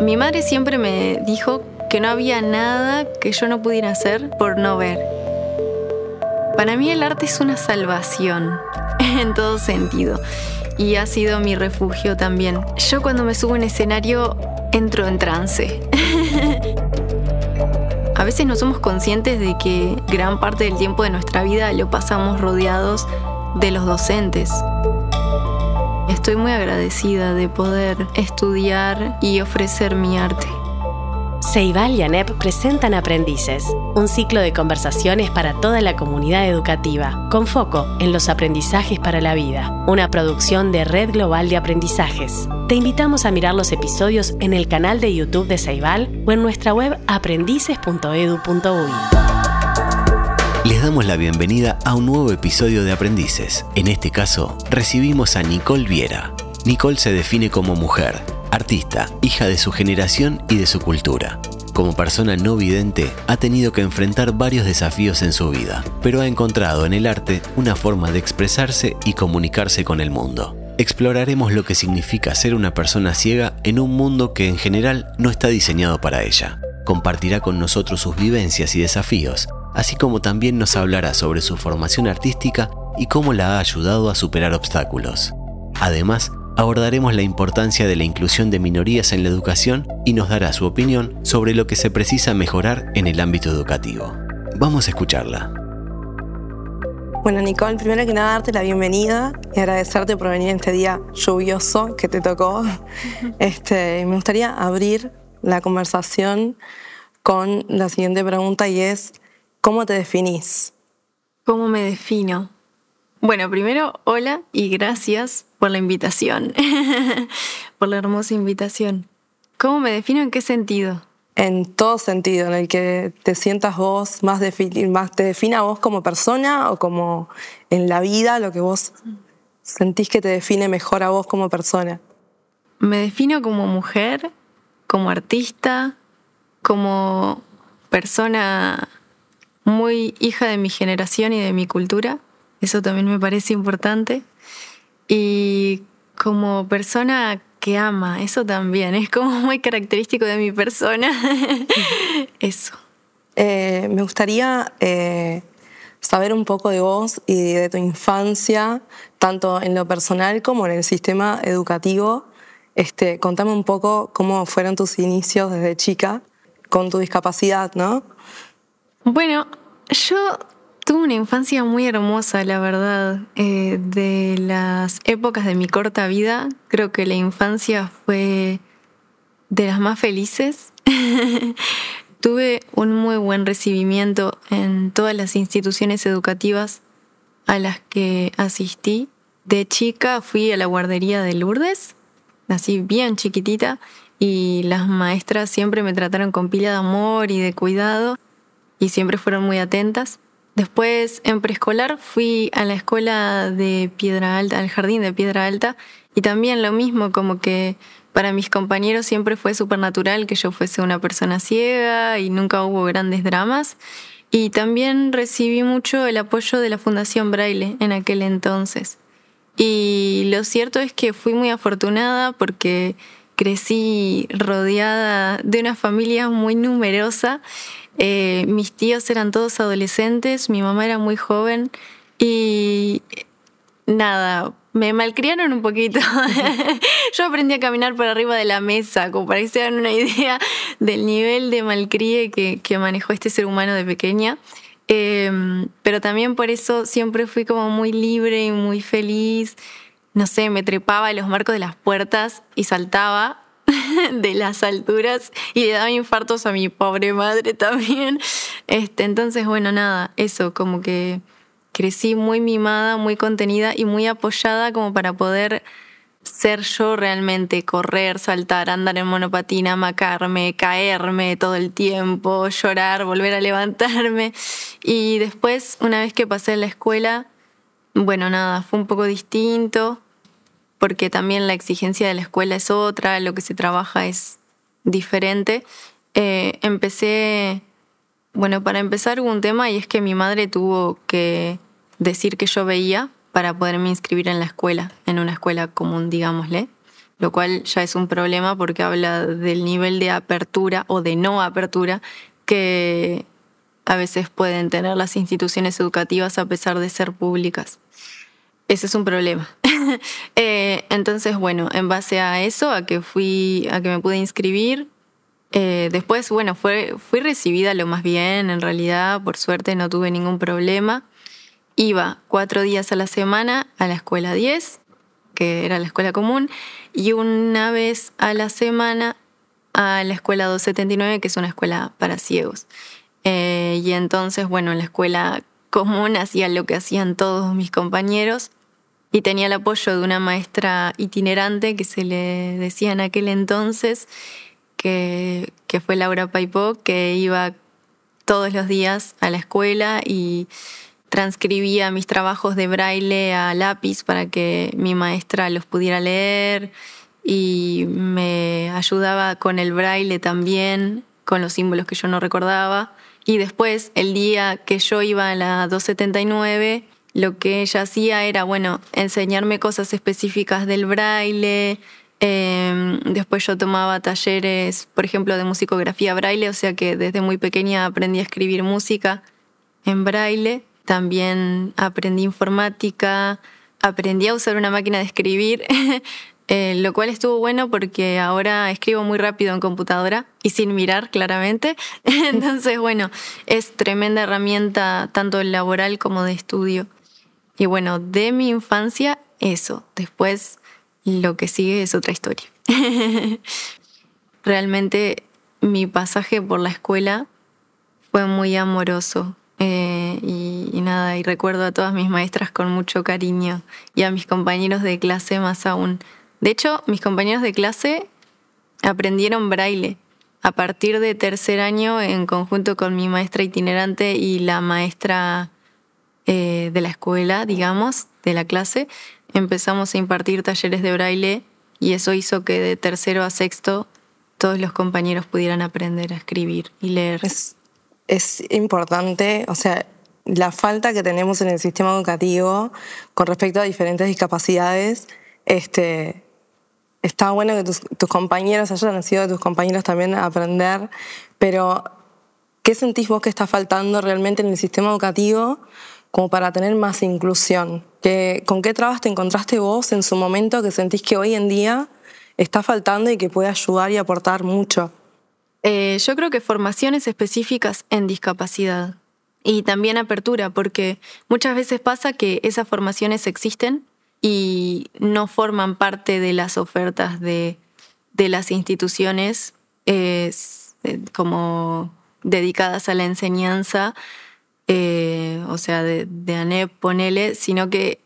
Mi madre siempre me dijo que no había nada que yo no pudiera hacer por no ver. Para mí el arte es una salvación, en todo sentido, y ha sido mi refugio también. Yo cuando me subo en escenario entro en trance. A veces no somos conscientes de que gran parte del tiempo de nuestra vida lo pasamos rodeados de los docentes. Estoy muy agradecida de poder estudiar y ofrecer mi arte. Ceibal y ANEP presentan Aprendices, un ciclo de conversaciones para toda la comunidad educativa, con foco en los aprendizajes para la vida, una producción de Red Global de Aprendizajes. Te invitamos a mirar los episodios en el canal de YouTube de Ceibal o en nuestra web aprendices.edu.uy. Les damos la bienvenida a un nuevo episodio de Aprendices. En este caso, recibimos a Nicole Viera. Nicole se define como mujer, artista, hija de su generación y de su cultura. Como persona no vidente, ha tenido que enfrentar varios desafíos en su vida, pero ha encontrado en el arte una forma de expresarse y comunicarse con el mundo. Exploraremos lo que significa ser una persona ciega en un mundo que en general no está diseñado para ella. Compartirá con nosotros sus vivencias y desafíos, así como también nos hablará sobre su formación artística y cómo la ha ayudado a superar obstáculos. Además, abordaremos la importancia de la inclusión de minorías en la educación y nos dará su opinión sobre lo que se precisa mejorar en el ámbito educativo. Vamos a escucharla. Bueno, Nicole, primero que nada darte la bienvenida y agradecerte por venir en este día lluvioso que te tocó. Este, me gustaría abrir la conversación con la siguiente pregunta y es, ¿cómo te definís? ¿Cómo me defino? Bueno, primero, hola y gracias por la invitación, por la hermosa invitación. ¿Cómo me defino? ¿En qué sentido? En todo sentido, en el que te sientas vos más, más te defina vos como persona o como en la vida lo que vos sentís que te define mejor a vos como persona. Me defino como mujer, como artista, como persona muy hija de mi generación y de mi cultura. Eso también me parece importante y como persona que ama, eso también, es como muy característico de mi persona. eso. Eh, me gustaría eh, saber un poco de vos y de tu infancia, tanto en lo personal como en el sistema educativo. Este, contame un poco cómo fueron tus inicios desde chica con tu discapacidad, ¿no? Bueno, yo Tuve una infancia muy hermosa, la verdad. Eh, de las épocas de mi corta vida, creo que la infancia fue de las más felices. Tuve un muy buen recibimiento en todas las instituciones educativas a las que asistí. De chica fui a la guardería de Lourdes, nací bien chiquitita, y las maestras siempre me trataron con pila de amor y de cuidado, y siempre fueron muy atentas. Después en preescolar fui a la escuela de Piedra Alta, al jardín de Piedra Alta, y también lo mismo, como que para mis compañeros siempre fue súper natural que yo fuese una persona ciega y nunca hubo grandes dramas. Y también recibí mucho el apoyo de la Fundación Braille en aquel entonces. Y lo cierto es que fui muy afortunada porque crecí rodeada de una familia muy numerosa eh, mis tíos eran todos adolescentes, mi mamá era muy joven y nada, me malcriaron un poquito. Yo aprendí a caminar por arriba de la mesa, como para que se hagan una idea del nivel de malcrie que, que manejó este ser humano de pequeña. Em, pero también por eso siempre fui como muy libre y muy feliz. No sé, me trepaba a los marcos de las puertas y saltaba de las alturas y le daba infartos a mi pobre madre también. Este, entonces, bueno, nada, eso, como que crecí muy mimada, muy contenida y muy apoyada como para poder ser yo realmente, correr, saltar, andar en monopatina, macarme, caerme todo el tiempo, llorar, volver a levantarme. Y después, una vez que pasé a la escuela, bueno, nada, fue un poco distinto porque también la exigencia de la escuela es otra, lo que se trabaja es diferente. Eh, empecé, bueno, para empezar un tema y es que mi madre tuvo que decir que yo veía para poderme inscribir en la escuela, en una escuela común, digámosle. lo cual ya es un problema porque habla del nivel de apertura o de no apertura que a veces pueden tener las instituciones educativas a pesar de ser públicas. Ese es un problema. Eh, entonces, bueno, en base a eso, a que fui, a que me pude inscribir, eh, después, bueno, fue, fui recibida lo más bien, en realidad, por suerte no tuve ningún problema. Iba cuatro días a la semana a la escuela 10, que era la escuela común, y una vez a la semana a la escuela 279, que es una escuela para ciegos. Eh, y entonces, bueno, en la escuela común hacía lo que hacían todos mis compañeros y tenía el apoyo de una maestra itinerante que se le decía en aquel entonces, que, que fue Laura Paipó, que iba todos los días a la escuela y transcribía mis trabajos de braille a lápiz para que mi maestra los pudiera leer y me ayudaba con el braille también, con los símbolos que yo no recordaba. Y después, el día que yo iba a la 279, lo que ella hacía era, bueno, enseñarme cosas específicas del braille. Em, después yo tomaba talleres, por ejemplo, de musicografía braille, o sea que desde muy pequeña aprendí a escribir música en braille. También aprendí informática, aprendí a usar una máquina de escribir. Eh, lo cual estuvo bueno porque ahora escribo muy rápido en computadora y sin mirar claramente. Entonces, bueno, es tremenda herramienta tanto laboral como de estudio. Y bueno, de mi infancia, eso. Después, lo que sigue es otra historia. Realmente mi pasaje por la escuela fue muy amoroso. Eh, y, y, nada, y recuerdo a todas mis maestras con mucho cariño y a mis compañeros de clase más aún. De hecho, mis compañeros de clase aprendieron braille a partir de tercer año en conjunto con mi maestra itinerante y la maestra eh, de la escuela, digamos, de la clase. Empezamos a impartir talleres de braille y eso hizo que de tercero a sexto todos los compañeros pudieran aprender a escribir y leer. Es, es importante, o sea, la falta que tenemos en el sistema educativo con respecto a diferentes discapacidades, este, está bueno que tus, compañeros hayan nacido de tus compañeros también a aprender, pero ¿qué sentís vos que está faltando realmente en el sistema educativo como para tener más inclusión? ¿Con qué trabas te encontraste vos en su momento que sentís que hoy en día está faltando y que puede ayudar y aportar mucho? Eh, yo creo que formaciones específicas en discapacidad y también apertura, porque muchas veces pasa que esas formaciones existen, y no forman parte de las ofertas de, las instituciones eh, como dedicadas a la enseñanza, eh, o sea, de, de, ANEP, ponele, sino que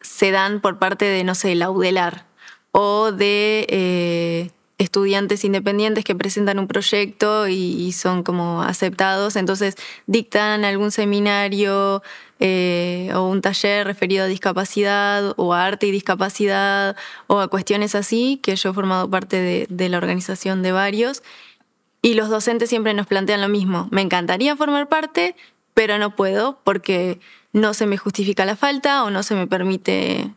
se dan por parte de, no sé, la UDELAR o de eh, estudiantes independientes que presentan un proyecto y, son como aceptados, entonces dictan algún seminario eh, o un taller referido a discapacidad o a arte y discapacidad o a cuestiones así, que yo he formado parte de, la organización de varios. Y los docentes siempre nos plantean lo mismo. Me encantaría formar parte, pero no puedo porque no se me justifica la falta o no se me permite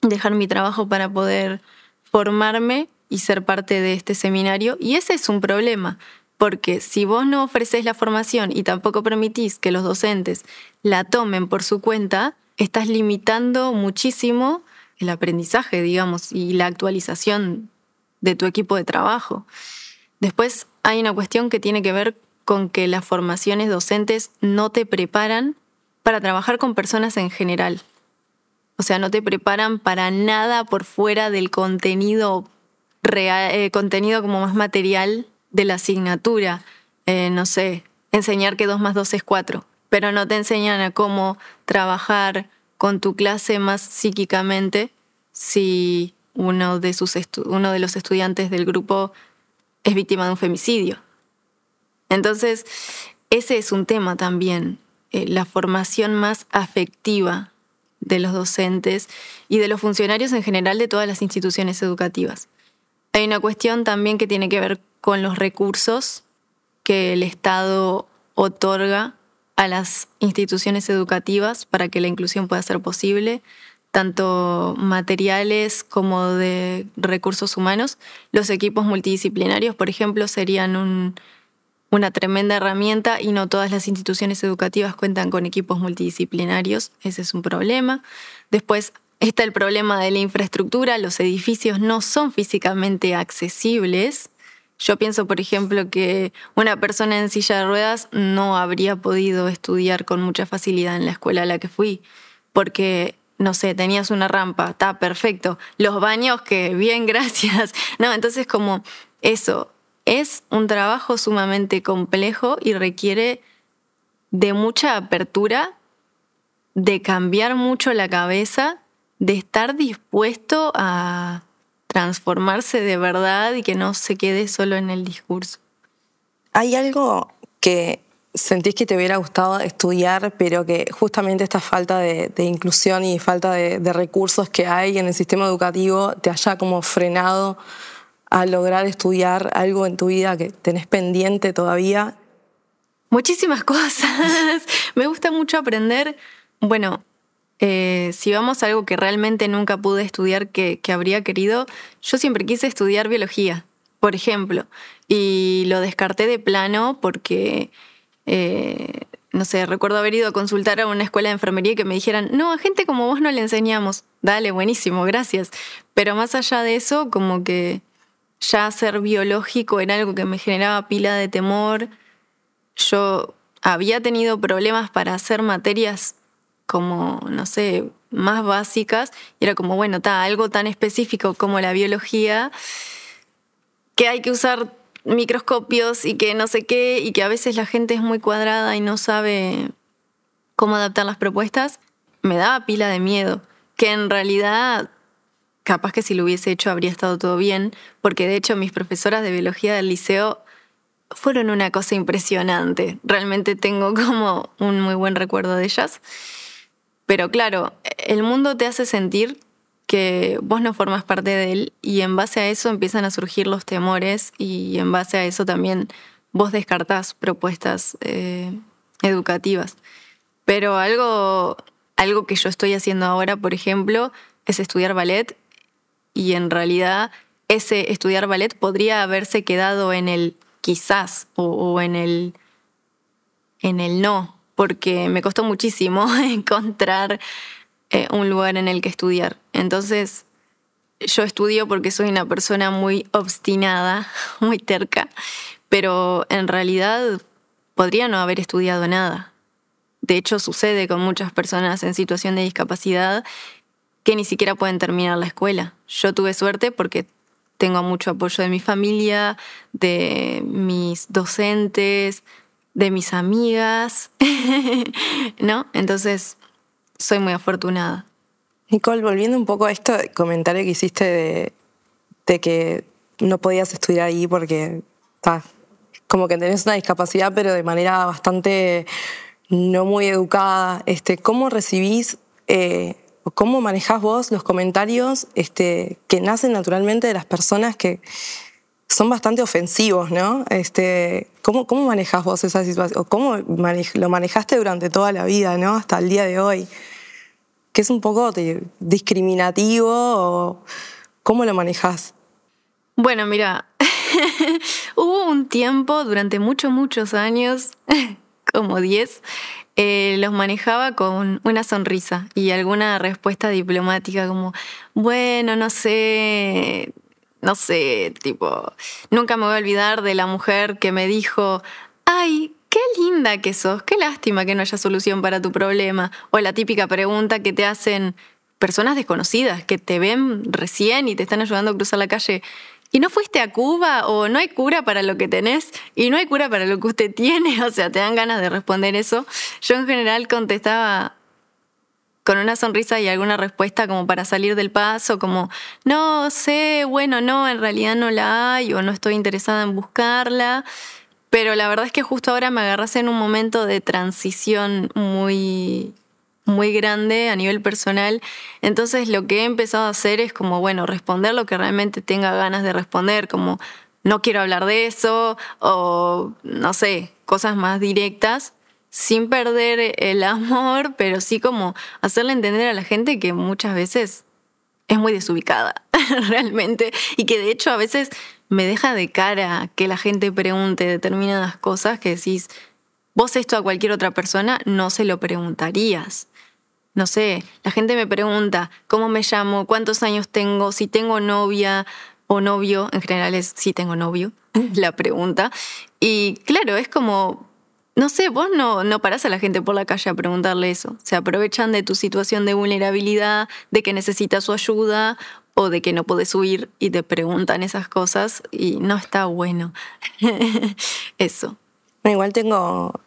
dejar mi trabajo para poder formarme y ser parte de este seminario. Y ese es un problema, porque si vos no ofreces la formación y tampoco permitís que los docentes la tomen por su cuenta, estás limitando muchísimo el aprendizaje, digamos, y la actualización de tu equipo de trabajo. Después hay una cuestión que tiene que ver con que las formaciones docentes no te preparan para trabajar con personas en general. O sea, no te preparan para nada por fuera del contenido eh, contenido como más material de la asignatura. Eh, no sé, enseñar que 2 más 2 es 4, pero no te enseñan a cómo trabajar con tu clase más psíquicamente si uno de, sus uno de los estudiantes del grupo es víctima de un femicidio. Entonces, ese es un tema también, eh, la formación más afectiva de los docentes y de los funcionarios en general de todas las instituciones educativas. Hay una cuestión también que tiene que ver con los recursos que el Estado otorga a las instituciones educativas para que la inclusión pueda ser posible. tanto materiales como de recursos humanos. Los equipos multidisciplinarios, por ejemplo, serían una tremenda herramienta y no todas las instituciones educativas cuentan con equipos multidisciplinarios. Ese es un problema. Después está el problema de la infraestructura. Los edificios no son físicamente accesibles. Yo pienso, por ejemplo, que una persona en silla de ruedas no habría podido estudiar con mucha facilidad en la escuela a la que fui, porque no sé, tenías una rampa, está perfecto. Los baños, que bien, gracias. No, entonces como eso, es un trabajo sumamente complejo y requiere de mucha apertura, de cambiar mucho la cabeza, de estar dispuesto a transformarse de verdad y que no se quede solo en el discurso. ¿Hay algo que sentís que te hubiera gustado estudiar, pero que justamente esta falta de, inclusión y falta de, recursos que hay en el sistema educativo te haya como frenado a lograr estudiar algo en tu vida que tenés pendiente todavía? Muchísimas cosas. Me gusta mucho aprender. Bueno, eh, si vamos a algo que realmente nunca pude estudiar que habría querido, yo siempre quise estudiar biología, por ejemplo, y lo descarté de plano porque eh, no sé, recuerdo haber ido a consultar a una escuela de enfermería y que me dijeran, no, a gente como vos no le enseñamos. Dale, buenísimo, gracias. Pero más allá de eso, como que ya ser biológico era algo que me generaba pila de temor. Yo había tenido problemas para hacer materias como, no sé, más básicas. Y era como, bueno, está algo tan específico como la biología que hay que usar microscopios y que no sé qué, y que a veces la gente es muy cuadrada y no sabe cómo adaptar las propuestas, me daba pila de miedo, que en realidad capaz que si lo hubiese hecho habría estado todo bien, porque de hecho mis profesoras de biología del liceo fueron una cosa impresionante. Realmente tengo como un muy buen recuerdo de ellas. Pero claro, el mundo te hace sentir que vos no formas parte de él y en base a eso empiezan a surgir los temores y en base a eso también vos descartás propuestas eh, educativas. Pero algo, algo que yo estoy haciendo ahora, por ejemplo, es estudiar ballet y en realidad ese estudiar ballet podría haberse quedado en el quizás o, en el en el no, porque me costó muchísimo encontrar eh, un lugar en el que estudiar. Entonces, yo estudio porque soy una persona muy obstinada, muy terca, pero en realidad podría no haber estudiado nada. De hecho, sucede con muchas personas en situación de discapacidad que ni siquiera pueden terminar la escuela. Yo tuve suerte porque tengo mucho apoyo de mi familia, de mis docentes, de mis amigas, ¿no? Entonces, soy muy afortunada. Nicole, volviendo un poco a esto comentario que hiciste de, que no podías estudiar ahí porque como que tenés una discapacidad, pero de manera bastante no muy educada. Este, ¿Cómo recibís eh, o cómo manejás vos los comentarios este, que nacen naturalmente de las personas que son bastante ofensivos, ¿no? Este, ¿cómo, ¿Cómo manejás vos esa situación? ¿O cómo lo manejaste durante toda la vida, ¿no? Hasta el día de hoy. ¿Que es un poco discriminativo cómo lo manejás? Bueno, mira, hubo un tiempo durante muchos, muchos años, como 10, eh, los manejaba con una sonrisa y alguna respuesta diplomática como, bueno, no sé, no sé, tipo, nunca me voy a olvidar de la mujer que me dijo, ay, qué linda que sos, qué lástima que no haya solución para tu problema. O la típica pregunta que te hacen personas desconocidas que te ven recién y te están ayudando a cruzar la calle. ¿Y no fuiste a Cuba? ¿O no hay cura para lo que tenés? ¿Y no hay cura para lo que usted tiene? O sea, te dan ganas de responder eso. Yo en general contestaba, con una sonrisa y alguna respuesta como para salir del paso, como, no sé, bueno, no, en realidad no la hay o no estoy interesada en buscarla. Pero la verdad es que justo ahora me agarras en un momento de transición muy, muy grande a nivel personal. Entonces lo que he empezado a hacer es como, bueno, responder lo que realmente tenga ganas de responder, como no quiero hablar de eso o no sé, cosas más directas sin perder el amor, pero sí como hacerle entender a la gente que muchas veces es muy desubicada, realmente, y que de hecho a veces me deja de cara que la gente pregunte determinadas cosas que decís, vos esto a cualquier otra persona no se lo preguntarías. No sé, la gente me pregunta cómo me llamo, cuántos años tengo, si tengo novia o novio, en general es si tengo novio, la pregunta. Y claro, es como, no sé, vos no, no parás a la gente por la calle a preguntarle eso. Se aprovechan de tu situación de vulnerabilidad, de que necesitas su ayuda o de que no puedes huir y te preguntan esas cosas y no está bueno. eso. Igual tengo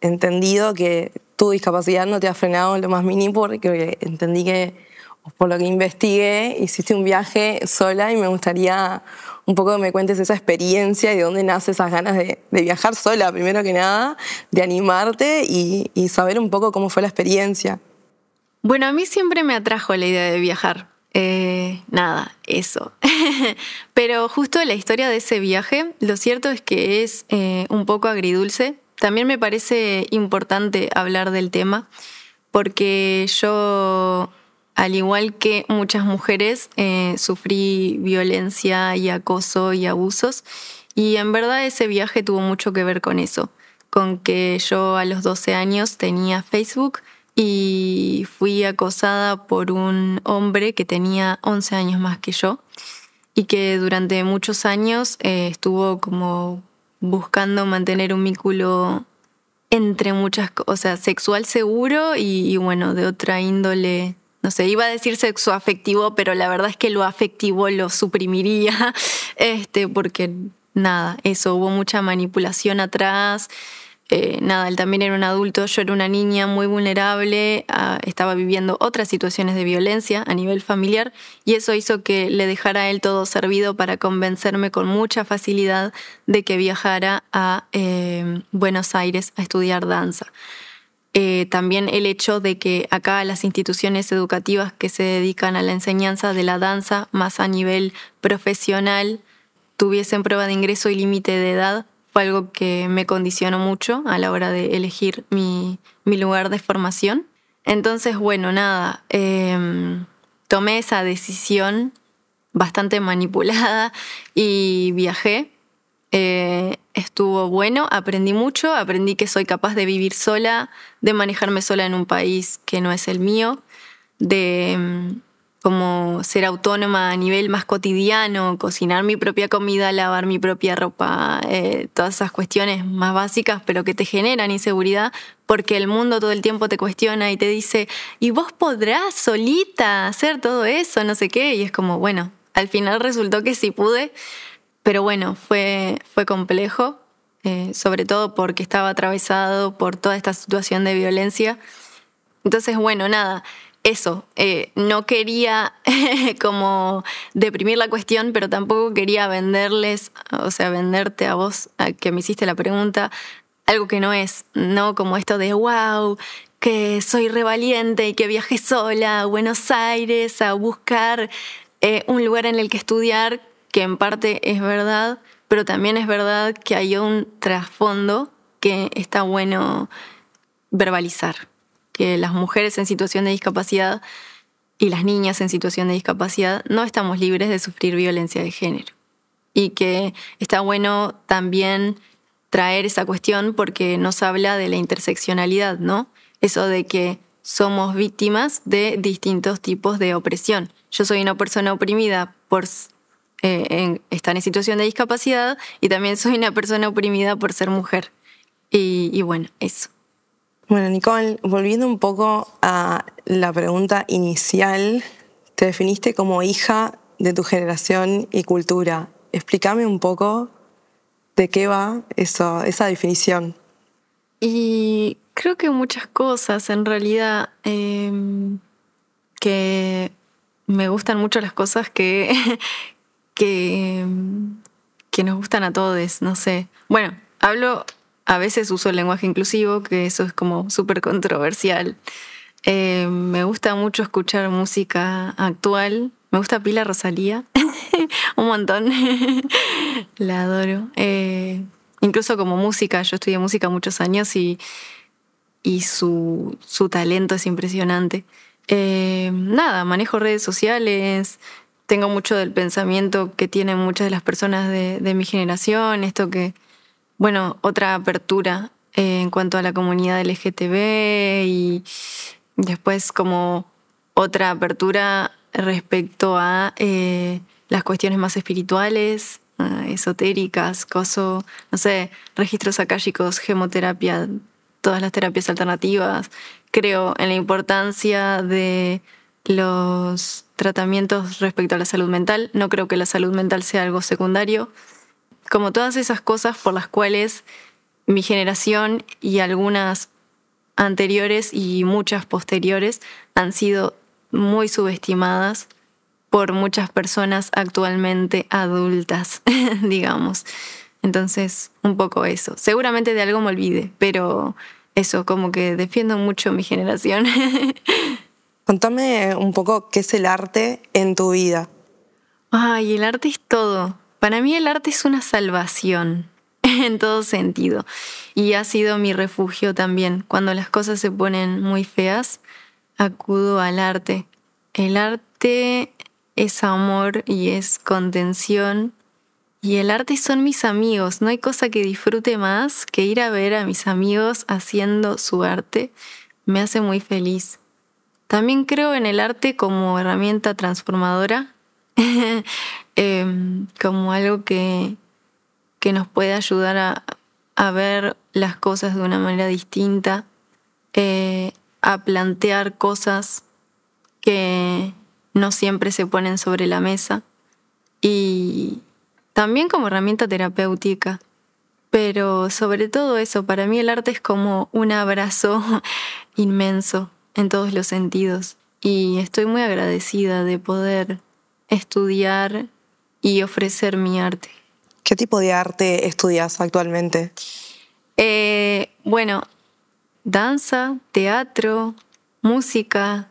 entendido que tu discapacidad no te ha frenado en lo más mínimo porque entendí que, por lo que investigué, hiciste un viaje sola y me gustaría un poco me cuentes esa experiencia y de dónde nace esas ganas de, viajar sola, primero que nada, de animarte y, saber un poco cómo fue la experiencia. Bueno, a mí siempre me atrajo la idea de viajar. Eh, nada, eso. Pero justo la historia de ese viaje, lo cierto es que es eh, un poco agridulce. También me parece importante hablar del tema porque yo al igual que muchas mujeres, eh, sufrí violencia y acoso y abusos. Y en verdad ese viaje tuvo mucho que ver con eso, con que yo a los 12 años tenía Facebook y fui acosada por un hombre que tenía 11 años más que yo y que durante muchos años eh, estuvo como buscando mantener un vínculo entre muchas cosas, sexual seguro y, y bueno, de otra índole no sé, iba a decir sexo afectivo, pero la verdad es que lo afectivo lo suprimiría, este, porque nada, eso, hubo mucha manipulación atrás. Eh, nada, él también era un adulto, yo era una niña muy vulnerable, ah, estaba viviendo otras situaciones de violencia a nivel familiar y eso hizo que le dejara a él todo servido para convencerme con mucha facilidad de que viajara a eh, Buenos Aires a estudiar danza. Eh, también el hecho de que acá las instituciones educativas que se dedican a la enseñanza de la danza más a nivel profesional tuviesen prueba de ingreso y límite de edad fue algo que me condicionó mucho a la hora de elegir mi, lugar de formación. Entonces, bueno, nada, em, tomé esa decisión bastante manipulada y viajé. Eh, estuvo bueno, aprendí mucho, aprendí que soy capaz de vivir sola, de manejarme sola en un país que no es el mío, de mm, como ser autónoma a nivel más cotidiano, cocinar mi propia comida, lavar mi propia ropa, eh, todas esas cuestiones más básicas, pero que te generan inseguridad, porque el mundo todo el tiempo te cuestiona y te dice, ¿y vos podrás solita hacer todo eso? No sé qué, y es como, bueno, al final resultó que sí pude pero bueno, fue, fue complejo, eh, sobre todo porque estaba atravesado por toda esta situación de violencia. Entonces, bueno, nada, eso, eh, no quería como deprimir la cuestión, pero tampoco quería venderles, o sea, venderte a vos, a que me hiciste la pregunta, algo que no es, no como esto de wow, que soy revaliente y que viajé sola a Buenos Aires a buscar eh, un lugar en el que estudiar que en parte es verdad, pero también es verdad que hay un trasfondo que está bueno verbalizar, que las mujeres en situación de discapacidad y las niñas en situación de discapacidad no estamos libres de sufrir violencia de género. Y que está bueno también traer esa cuestión porque nos habla de la interseccionalidad, ¿no? Eso de que somos víctimas de distintos tipos de opresión. Yo soy una persona oprimida por eh, en, están en situación de discapacidad y también soy una persona oprimida por ser mujer. Y, bueno, eso. Bueno, Nicole, volviendo un poco a la pregunta inicial, te definiste como hija de tu generación y cultura. Explícame un poco de qué va eso, esa definición. Y creo que muchas cosas, en realidad, em, que me gustan mucho las cosas que, que, que nos gustan a todos, no sé. Bueno, hablo, a veces uso el lenguaje inclusivo, que eso es como súper controversial. Eh, me gusta mucho escuchar música actual. Me gusta Pila Rosalía, un montón. La adoro. Eh, incluso como música, yo estudié música muchos años y y su, su talento es impresionante. Eh, nada, manejo redes sociales, tengo mucho del pensamiento que tienen muchas de las personas de, mi generación, esto que, bueno, otra apertura eh, en cuanto a la comunidad LGTB y después como otra apertura respecto a eh, las cuestiones más espirituales, esotéricas, coso, no sé, registros akáshicos, gemoterapia, todas las terapias alternativas. Creo en la importancia de los tratamientos respecto a la salud mental. No creo que la salud mental sea algo secundario. Como todas esas cosas por las cuales mi generación y algunas anteriores y muchas posteriores han sido muy subestimadas por muchas personas actualmente adultas, digamos. Entonces, un poco eso. Seguramente de algo me olvide, pero eso, como que defiendo mucho mi generación. Contame un poco qué es el arte en tu vida. Ay, el arte es todo. Para mí el arte es una salvación en todo sentido. Y ha sido mi refugio también. Cuando las cosas se ponen muy feas, acudo al arte. El arte es amor y es contención. Y el arte son mis amigos. No hay cosa que disfrute más que ir a ver a mis amigos haciendo su arte. Me hace muy feliz. También creo en el arte como herramienta transformadora, em, como algo que, que nos puede ayudar a, a, ver las cosas de una manera distinta, eh, a plantear cosas que no siempre se ponen sobre la mesa y también como herramienta terapéutica. Pero sobre todo eso, para mí el arte es como un abrazo inmenso en todos los sentidos y estoy muy agradecida de poder estudiar y ofrecer mi arte. ¿Qué tipo de arte estudias actualmente? Eh, bueno, danza, teatro, música,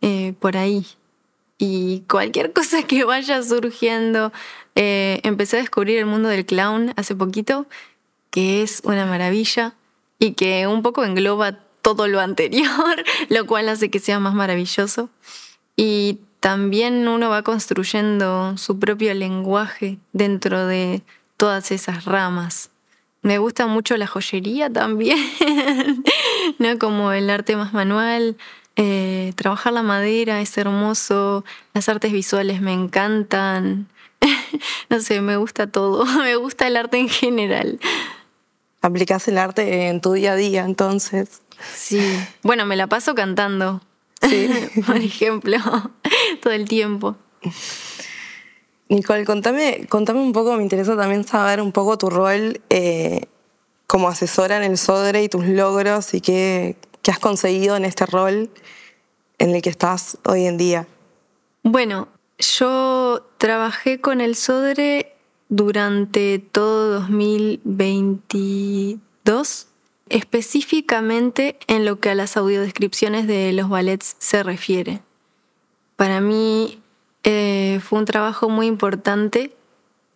eh, por ahí y cualquier cosa que vaya surgiendo. Eh, empecé a descubrir el mundo del clown hace poquito, que es una maravilla y que un poco engloba todo lo anterior, lo cual hace que sea más maravilloso. Y también uno va construyendo su propio lenguaje dentro de todas esas ramas. Me gusta mucho la joyería también, ¿no? Como el arte más manual, eh, trabajar la madera es hermoso, las artes visuales me encantan, no sé, me gusta todo, me gusta el arte en general. ¿Aplicas el arte en tu día a día entonces? Sí, bueno, me la paso cantando, sí. por ejemplo, todo el tiempo. Nicole, contame, contame un poco, me interesa también saber un poco tu rol eh, como asesora en el SODRE y tus logros y qué, ¿Qué has conseguido en este rol en el que estás hoy en día? Bueno, yo trabajé con el Sodre durante todo 2022, específicamente en lo que a las audiodescripciones de los ballets se refiere. Para mí eh, fue un trabajo muy importante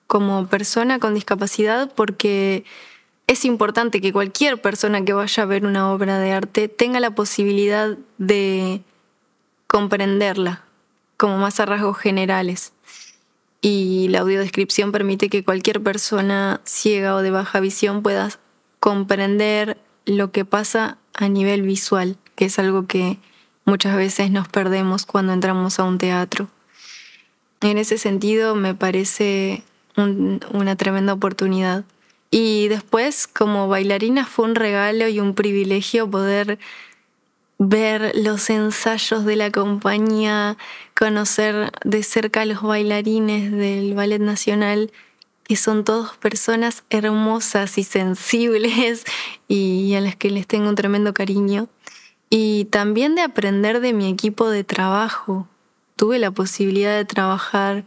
como persona con discapacidad porque es importante que cualquier persona que vaya a ver una obra de arte tenga la posibilidad de comprenderla, como más a rasgos generales. Y la audiodescripción permite que cualquier persona ciega o de baja visión pueda comprender lo que pasa a nivel visual, que es algo que muchas veces nos perdemos cuando entramos a un teatro. En ese sentido me parece una tremenda oportunidad. Y después, como bailarina, fue un regalo y un privilegio poder ver los ensayos de la compañía, conocer de cerca a los bailarines del Ballet Nacional, que son todos personas hermosas y sensibles y a las que les tengo un tremendo cariño. Y también de aprender de mi equipo de trabajo. Tuve la posibilidad de trabajar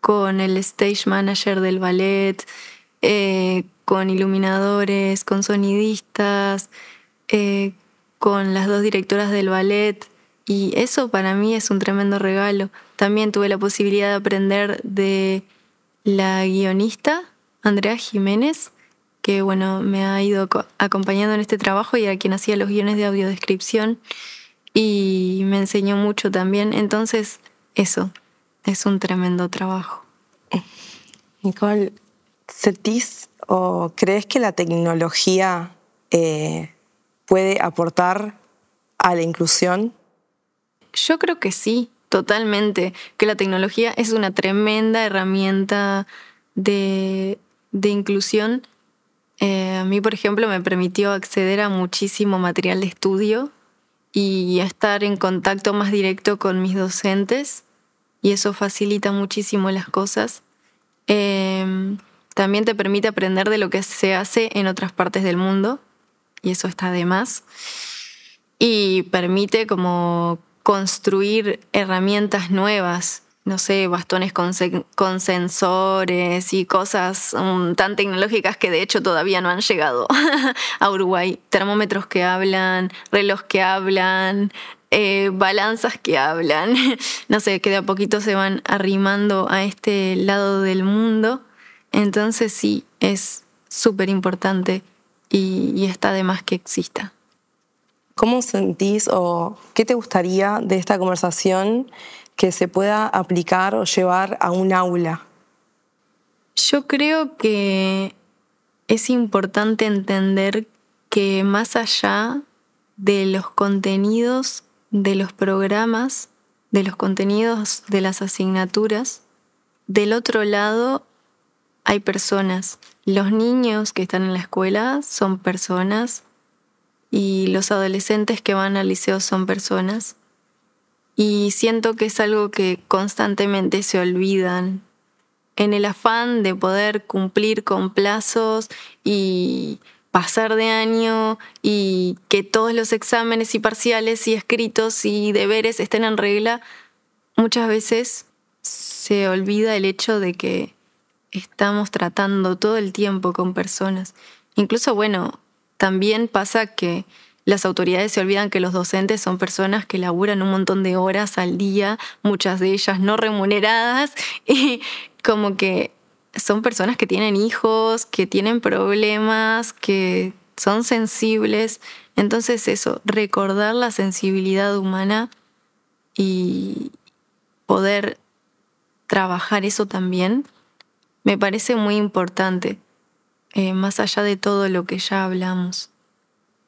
con el stage manager del ballet, eh, con iluminadores, con sonidistas, eh, con las dos directoras del ballet. Y eso para mí es un tremendo regalo. También tuve la posibilidad de aprender de la guionista, Andrea Jiménez, que bueno, me ha ido acompañando en este trabajo y a quien hacía los guiones de audiodescripción y me enseñó mucho también. Entonces, eso, es un tremendo trabajo. Nicole, ¿sentís o crees que la tecnología eh, puede aportar a la inclusión? Yo creo que sí, totalmente, que la tecnología es una tremenda herramienta de, inclusión. Eh, a mí, por ejemplo, me permitió acceder a muchísimo material de estudio y estar en contacto más directo con mis docentes y eso facilita muchísimo las cosas. Em, también te permite aprender de lo que se hace en otras partes del mundo y eso está de más. Y permite como construir herramientas nuevas, no sé, bastones con, sensores y cosas um, tan tecnológicas que de hecho todavía no han llegado a Uruguay. Termómetros que hablan, reloj que hablan, eh, balanzas que hablan, no sé, que de a poquito se van arrimando a este lado del mundo. Entonces sí, es súper importante y está de más que exista. ¿Cómo sentís o qué te gustaría de esta conversación que se pueda aplicar o llevar a un aula? Yo creo que es importante entender que más allá de los contenidos de los programas, de los contenidos de las asignaturas, del otro lado hay personas. Los niños que están en la escuela son personas y los adolescentes que van al liceo son personas. Y siento que es algo que constantemente se olvidan en el afán de poder cumplir con plazos y pasar de año y que todos los exámenes y parciales y escritos y deberes estén en regla, muchas veces se olvida el hecho de que estamos tratando todo el tiempo con personas. Incluso, bueno, también pasa que las autoridades se olvidan que los docentes son personas que laburan un montón de horas al día, muchas de ellas no remuneradas, y como que son personas que tienen hijos, que tienen problemas, que son sensibles. Entonces eso, recordar la sensibilidad humana y poder trabajar eso también, me parece muy importante. Eh, más allá de todo lo que ya hablamos.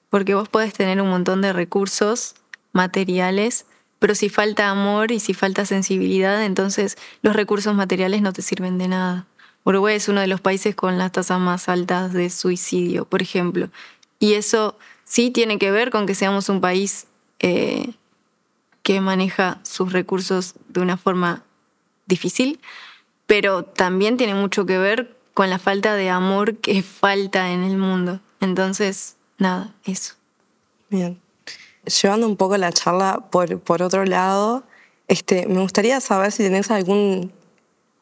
Porque vos podés tener un montón de recursos materiales, pero si falta amor y si falta sensibilidad, entonces los recursos materiales no te sirven de nada. Uruguay es uno de los países con las tasas más altas de suicidio, por ejemplo. Y eso sí tiene que ver con que seamos un país eh, que maneja sus recursos de una forma difícil, pero también tiene mucho que ver con la falta de amor que falta en el mundo. Entonces, nada, eso. Bien. Llevando un poco la charla por, por otro lado, este, me gustaría saber si tenés algún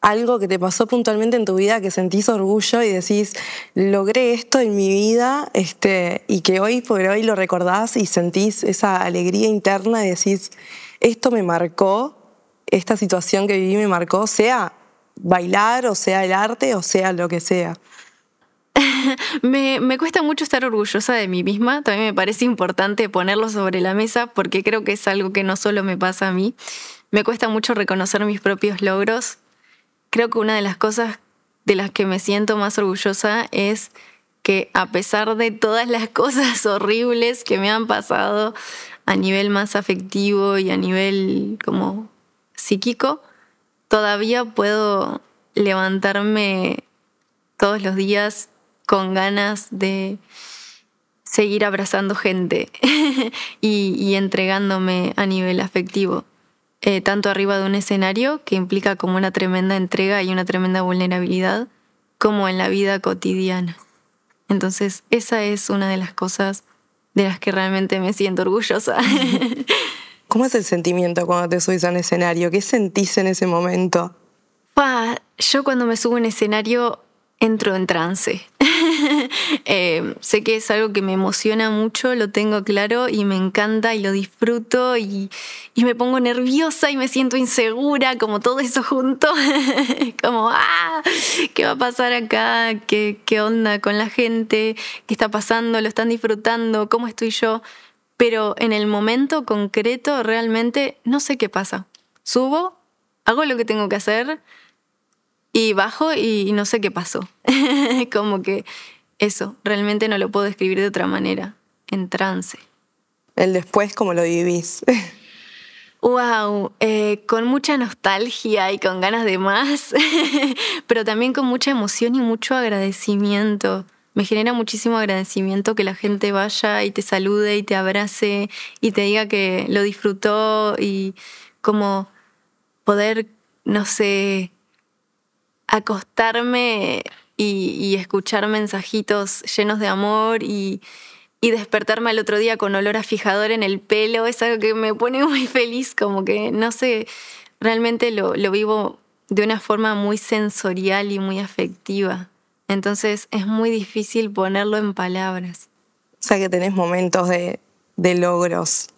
algo que te pasó puntualmente en tu vida que sentís orgullo y decís, logré esto en mi vida este, y que hoy por hoy lo recordás y sentís esa alegría interna y decís, esto me marcó, esta situación que viví me marcó, sea bailar, o sea el arte, o sea lo que sea. me, cuesta mucho estar orgullosa de mí misma, también me parece importante ponerlo sobre la mesa porque creo que es algo que no solo me pasa a mí, me cuesta mucho reconocer mis propios logros. Creo que una de las cosas de las que me siento más orgullosa es que a pesar de todas las cosas horribles que me han pasado a nivel más afectivo y a nivel como psíquico, todavía puedo levantarme todos los días con ganas de seguir abrazando gente y, entregándome a nivel afectivo. Eh, tanto arriba de un escenario, que implica como una tremenda entrega y una tremenda vulnerabilidad, como en la vida cotidiana. Entonces, esa es una de las cosas de las que realmente me siento orgullosa. ¿Cómo es el sentimiento cuando te subís a un escenario? ¿Qué sentís en ese momento? yo cuando me subo a un escenario entro en trance. Eh, sé que es algo que me emociona mucho, lo tengo claro y me encanta y lo disfruto y, me pongo nerviosa y me siento insegura, como todo eso junto. como, ah, ¿qué va a pasar acá? ¿Qué, ¿Qué onda con la gente? ¿Qué está pasando? ¿Lo están disfrutando? ¿Cómo estoy yo? Pero en el momento concreto realmente no sé qué pasa. Subo, hago lo que tengo que hacer y bajo y no sé qué pasó. Como que eso, realmente no lo puedo describir de otra manera, en trance. El después, ¿cómo lo vivís? Wow, eh, con mucha nostalgia y con ganas de más, pero también con mucha emoción y mucho agradecimiento. Me genera muchísimo agradecimiento que la gente vaya y te salude y te abrace y te diga que lo disfrutó y como poder, no sé, acostarme y, escuchar mensajitos llenos de amor y, despertarme al otro día con olor a fijador en el pelo es algo que me pone muy feliz, como que no sé, realmente lo, vivo de una forma muy sensorial y muy afectiva. Entonces es muy difícil ponerlo en palabras. O sea que tenés momentos de, de logros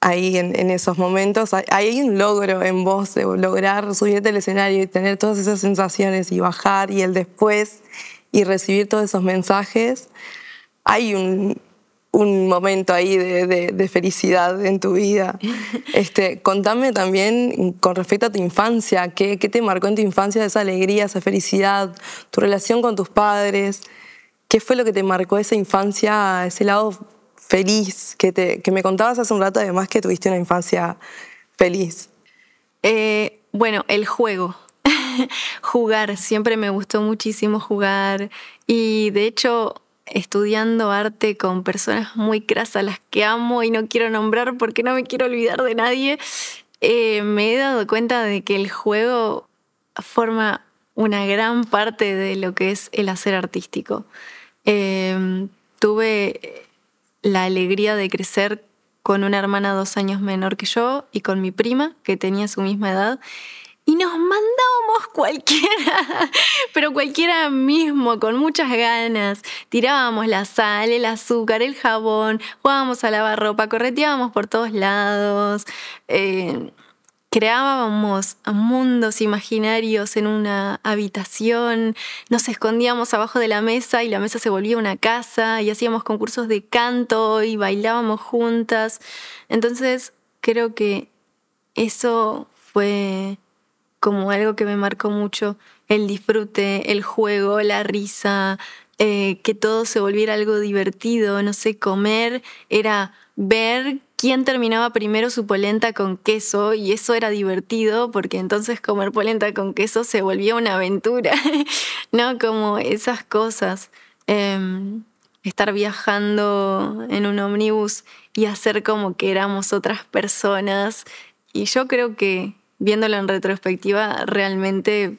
ahí en, esos momentos. Hay, un logro en vos de lograr subirte al escenario y tener todas esas sensaciones y bajar y el después y recibir todos esos mensajes. Hay un, momento ahí de, felicidad en tu vida. Este, contame también con respecto a tu infancia, ¿qué, ¿qué te marcó en tu infancia esa alegría, esa felicidad, tu relación con tus padres? ¿Qué fue lo que te marcó esa infancia, ese lado feliz, que, te, que me contabas hace un rato además que tuviste una infancia feliz. Eh, bueno, el juego. jugar, siempre me gustó muchísimo jugar y de hecho estudiando arte con personas muy crasas, las que amo y no quiero nombrar porque no me quiero olvidar de nadie, eh, me he dado cuenta de que el juego forma una gran parte de lo que es el hacer artístico. Eh, tuve la alegría de crecer con una hermana dos años menor que yo y con mi prima, que tenía su misma edad. Y nos mandábamos cualquiera, pero cualquiera mismo, con muchas ganas. Tirábamos la sal, el azúcar, el jabón, jugábamos a lavar ropa, correteábamos por todos lados. Eh, creábamos mundos imaginarios en una habitación, nos escondíamos abajo de la mesa y la mesa se volvía una casa y hacíamos concursos de canto y bailábamos juntas. Entonces creo que eso fue como algo que me marcó mucho, el disfrute, el juego, la risa, eh, que todo se volviera algo divertido, no sé, comer era ver quién terminaba primero su polenta con queso y eso era divertido porque entonces comer polenta con queso se volvía una aventura, ¿no? Como esas cosas. Em, estar viajando en un ómnibus y hacer como que éramos otras personas. Y yo creo que viéndolo en retrospectiva, realmente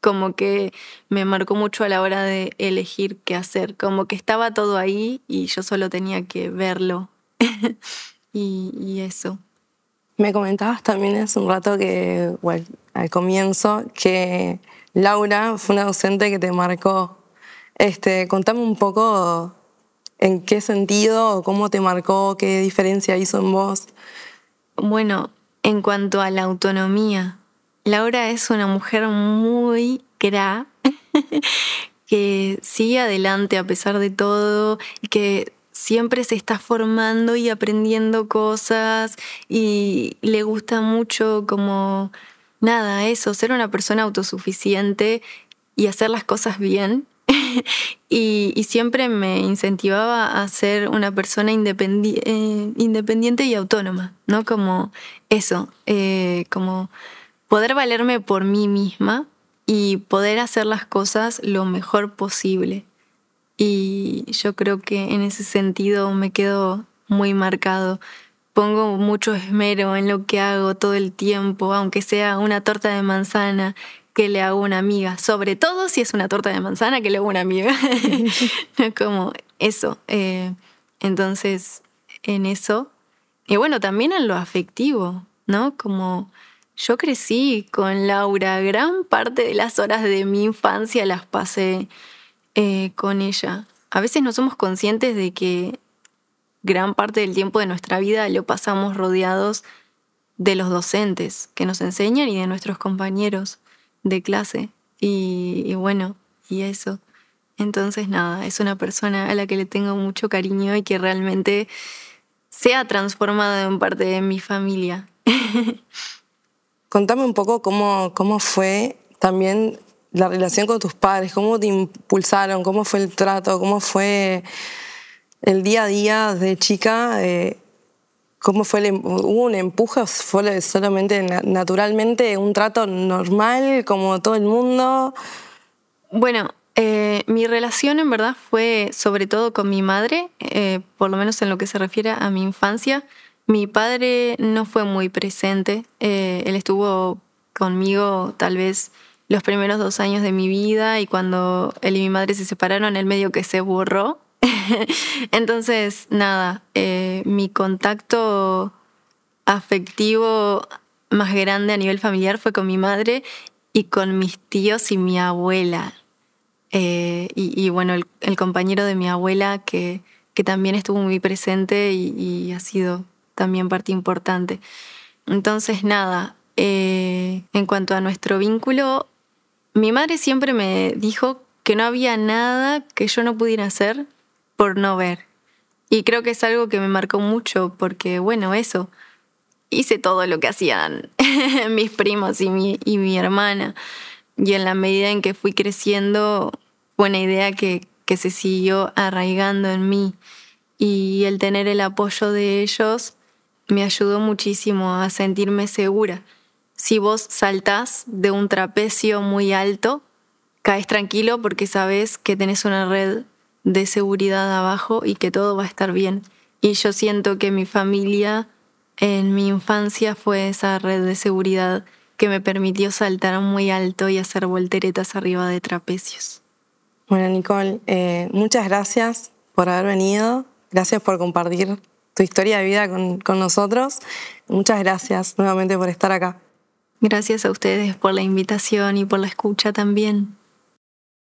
como que me marcó mucho a la hora de elegir qué hacer, como que estaba todo ahí y yo solo tenía que verlo y, eso. Me comentabas también hace un rato que, bueno, al comienzo, que Laura fue una docente que te marcó. Este, contame un poco en qué sentido, cómo te marcó, qué diferencia hizo en vos. Bueno, en cuanto a la autonomía, Laura es una mujer muy cra que sigue adelante a pesar de todo y que siempre se está formando y aprendiendo cosas y le gusta mucho como nada, eso, ser una persona autosuficiente y hacer las cosas bien. y, siempre me incentivaba a ser una persona eh, independiente y autónoma, ¿no? Como eso, eh, como poder valerme por mí misma y poder hacer las cosas lo mejor posible. Y yo creo que en ese sentido me quedo muy marcado. Pongo mucho esmero en lo que hago todo el tiempo, aunque sea una torta de manzana que le hago una amiga, sobre todo si es una torta de manzana que le hago una amiga. Como eso. Eh, entonces, en eso. Y bueno, también en lo afectivo, ¿no? Como yo crecí con Laura, gran parte de las horas de mi infancia las pasé eh, con ella. A veces no somos conscientes de que gran parte del tiempo de nuestra vida lo pasamos rodeados de los docentes que nos enseñan y de nuestros compañeros de clase. Y, bueno, y eso. Entonces, nada, es una persona a la que le tengo mucho cariño y que realmente se ha transformado en parte de mi familia. Contame un poco cómo, cómo fue también la relación con tus padres, cómo te impulsaron, cómo fue el trato, cómo fue el día a día de chica. Eh, ¿Cómo fue? El, em-, ¿Hubo un empuje fue solamente naturalmente un trato normal como todo el mundo? Bueno, eh, mi relación en verdad fue sobre todo con mi madre, eh, por lo menos en lo que se refiere a mi infancia. Mi padre no fue muy presente, eh, él estuvo conmigo tal vez los primeros dos años de mi vida y cuando él y mi madre se separaron, él medio que se borró Entonces, nada, eh, mi contacto afectivo más grande a nivel familiar fue con mi madre y con mis tíos y mi abuela. Eh, y, bueno, el, compañero de mi abuela que, que también estuvo muy presente y, ha sido también parte importante. Entonces, nada, eh, en cuanto a nuestro vínculo, mi madre siempre me dijo que no había nada que yo no pudiera hacer por no ver. Y creo que es algo que me marcó mucho porque, bueno, eso, hice todo lo que hacían mis primos y mi, y mi hermana. Y en la medida en que fui creciendo, fue una idea que, que se siguió arraigando en mí. Y el tener el apoyo de ellos me ayudó muchísimo a sentirme segura. Si vos saltás de un trapecio muy alto, caes tranquilo porque sabes que tenés una red de seguridad abajo y que todo va a estar bien. Y yo siento que mi familia en mi infancia fue esa red de seguridad que me permitió saltar muy alto y hacer volteretas arriba de trapecios. Bueno, Nicole, eh, muchas gracias por haber venido. Gracias por compartir tu historia de vida con, con nosotros. Muchas gracias nuevamente por estar acá. Gracias a ustedes por la invitación y por la escucha también.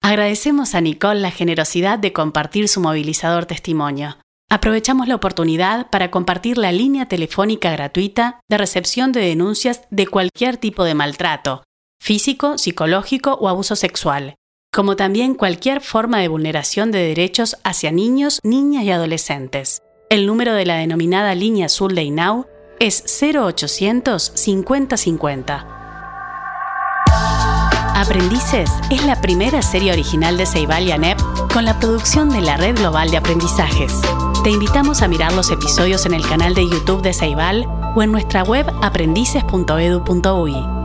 Agradecemos a Nicole la generosidad de compartir su movilizador testimonio. Aprovechamos la oportunidad para compartir la línea telefónica gratuita de recepción de denuncias de cualquier tipo de maltrato, físico, psicológico o abuso sexual, como también cualquier forma de vulneración de derechos hacia niños, niñas y adolescentes. El número de la denominada línea azul de INAU es 0800 5050. Aprendices es la primera serie original de Ceibal y ANEP con la producción de la Red Global de Aprendizajes. Te invitamos a mirar los episodios en el canal de YouTube de Ceibal o en nuestra web aprendices.edu.ui.